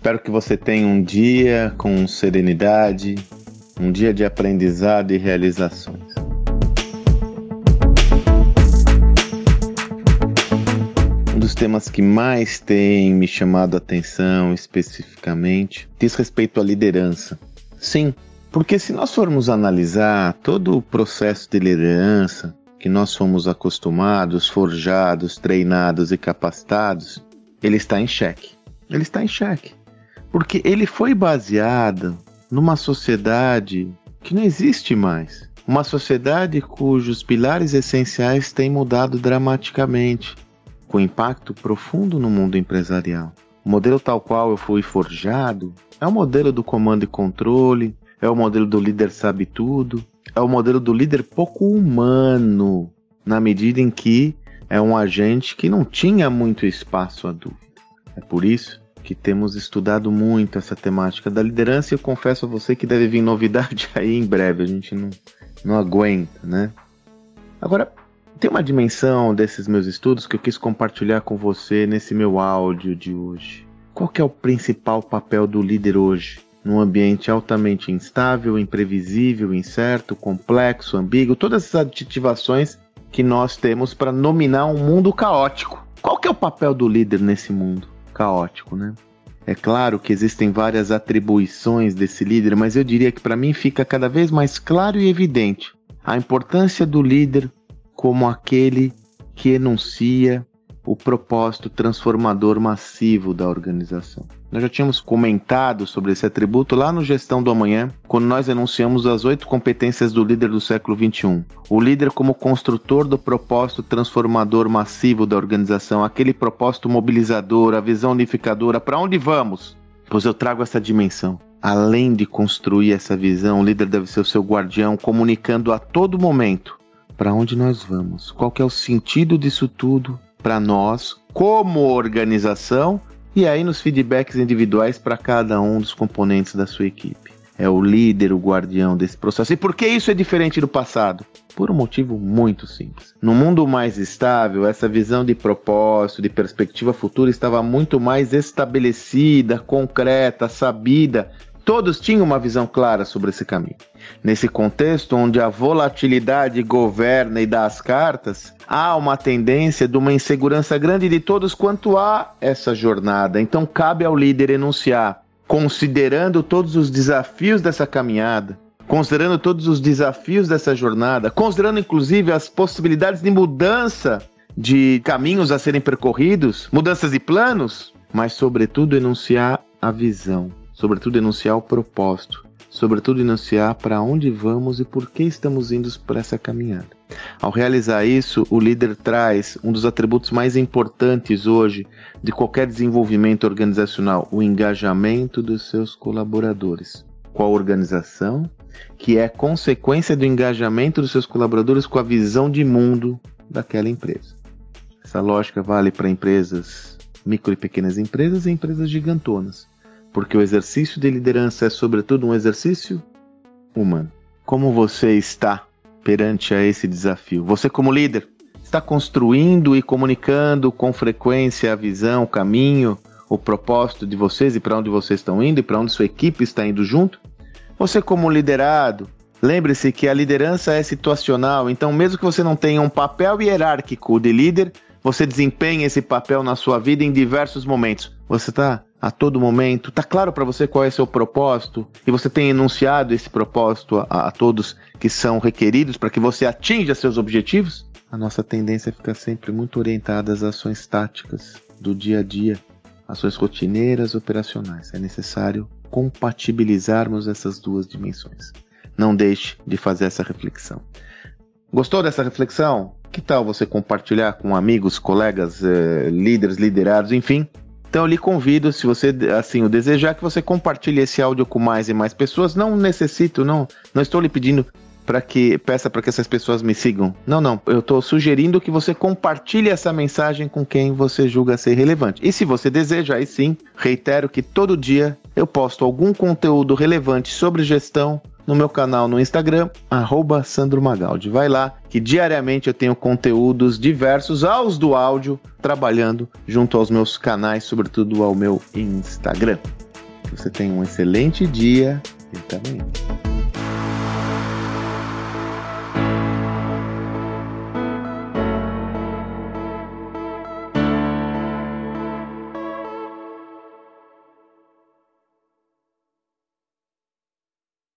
Espero que você tenha um dia com serenidade, um dia de aprendizado e realizações. Um dos temas que mais tem me chamado a atenção especificamente diz respeito à liderança. Sim, porque se nós formos analisar todo o processo de liderança que nós fomos acostumados, forjados, treinados e capacitados, ele está em xeque. Ele está em xeque. Porque ele foi baseado numa sociedade que não existe mais. Uma sociedade cujos pilares essenciais têm mudado dramaticamente, com impacto profundo no mundo empresarial. O modelo tal qual eu fui forjado é o modelo do comando e controle, é o modelo do líder sabe tudo, é o modelo do líder pouco humano, na medida em que é um agente que não tinha muito espaço à dúvida. É por isso que temos estudado muito essa temática da liderança e eu confesso a você que deve vir novidade aí em breve, a gente não, não aguenta, né? Agora, tem uma dimensão desses meus estudos que eu quis compartilhar com você nesse meu áudio de hoje. Qual é o principal papel do líder hoje? num ambiente altamente instável, imprevisível, incerto, complexo, ambíguo, todas essas aditivações que nós temos para nominar um mundo caótico. Qual é o papel do líder nesse mundo caótico, né? É claro que existem várias atribuições desse líder, mas eu diria que para mim fica cada vez mais claro e evidente a importância do líder como aquele que enuncia o propósito transformador massivo da organização. Nós já tínhamos comentado sobre esse atributo lá no Gestão do Amanhã, quando nós enunciamos as oito competências do líder do século XXI. O líder como construtor do propósito transformador massivo da organização, aquele propósito mobilizador, a visão unificadora, para onde vamos? Pois eu trago essa dimensão. Além de construir essa visão, o líder deve ser o seu guardião, comunicando a todo momento para onde nós vamos, qual é o sentido disso tudo para nós como organização e aí nos feedbacks individuais para cada um dos componentes da sua equipe. É o líder, o guardião desse processo. E por que isso é diferente do passado? Por um motivo muito simples. No mundo mais estável, essa visão de propósito, de perspectiva futura estava muito mais estabelecida, concreta, sabida Todos tinham uma visão clara sobre esse caminho. Nesse contexto, onde a volatilidade governa e dá as cartas, há uma tendência de uma insegurança grande de todos quanto a essa jornada. Então, cabe ao líder enunciar, considerando todos os desafios dessa caminhada, considerando todos os desafios dessa jornada, considerando inclusive as possibilidades de mudança de caminhos a serem percorridos, mudanças de planos, mas, sobretudo, enunciar a visão sobretudo enunciar o propósito, sobretudo enunciar para onde vamos e por que estamos indo para essa caminhada. Ao realizar isso, o líder traz um dos atributos mais importantes hoje de qualquer desenvolvimento organizacional, o engajamento dos seus colaboradores a organização, que é consequência do engajamento dos seus colaboradores com a visão de mundo daquela empresa. Essa lógica vale para empresas, micro e pequenas empresas e empresas gigantonas porque o exercício de liderança é, sobretudo, um exercício humano. Como você está perante a esse desafio? Você, como líder, está construindo e comunicando com frequência a visão, o caminho, o propósito de vocês e para onde vocês estão indo e para onde sua equipe está indo junto? Você, como liderado, lembre-se que a liderança é situacional, então, mesmo que você não tenha um papel hierárquico de líder, você desempenha esse papel na sua vida em diversos momentos. Você está a todo momento? Está claro para você qual é seu propósito? E você tem enunciado esse propósito a, a todos que são requeridos para que você atinja seus objetivos? A nossa tendência é ficar sempre muito orientada às ações táticas do dia a dia, ações rotineiras, operacionais. É necessário compatibilizarmos essas duas dimensões. Não deixe de fazer essa reflexão. Gostou dessa reflexão? Que tal você compartilhar com amigos, colegas, eh, líderes, liderados, enfim? Então eu lhe convido, se você assim o desejar, que você compartilhe esse áudio com mais e mais pessoas. Não necessito, não, não estou lhe pedindo para que peça para que essas pessoas me sigam. Não, não. Eu estou sugerindo que você compartilhe essa mensagem com quem você julga ser relevante. E se você deseja, aí sim, reitero que todo dia eu posto algum conteúdo relevante sobre gestão no meu canal no Instagram, arroba Sandro Magaldi. Vai lá, que diariamente eu tenho conteúdos diversos aos do áudio, trabalhando junto aos meus canais, sobretudo ao meu Instagram. Você tenha um excelente dia e também.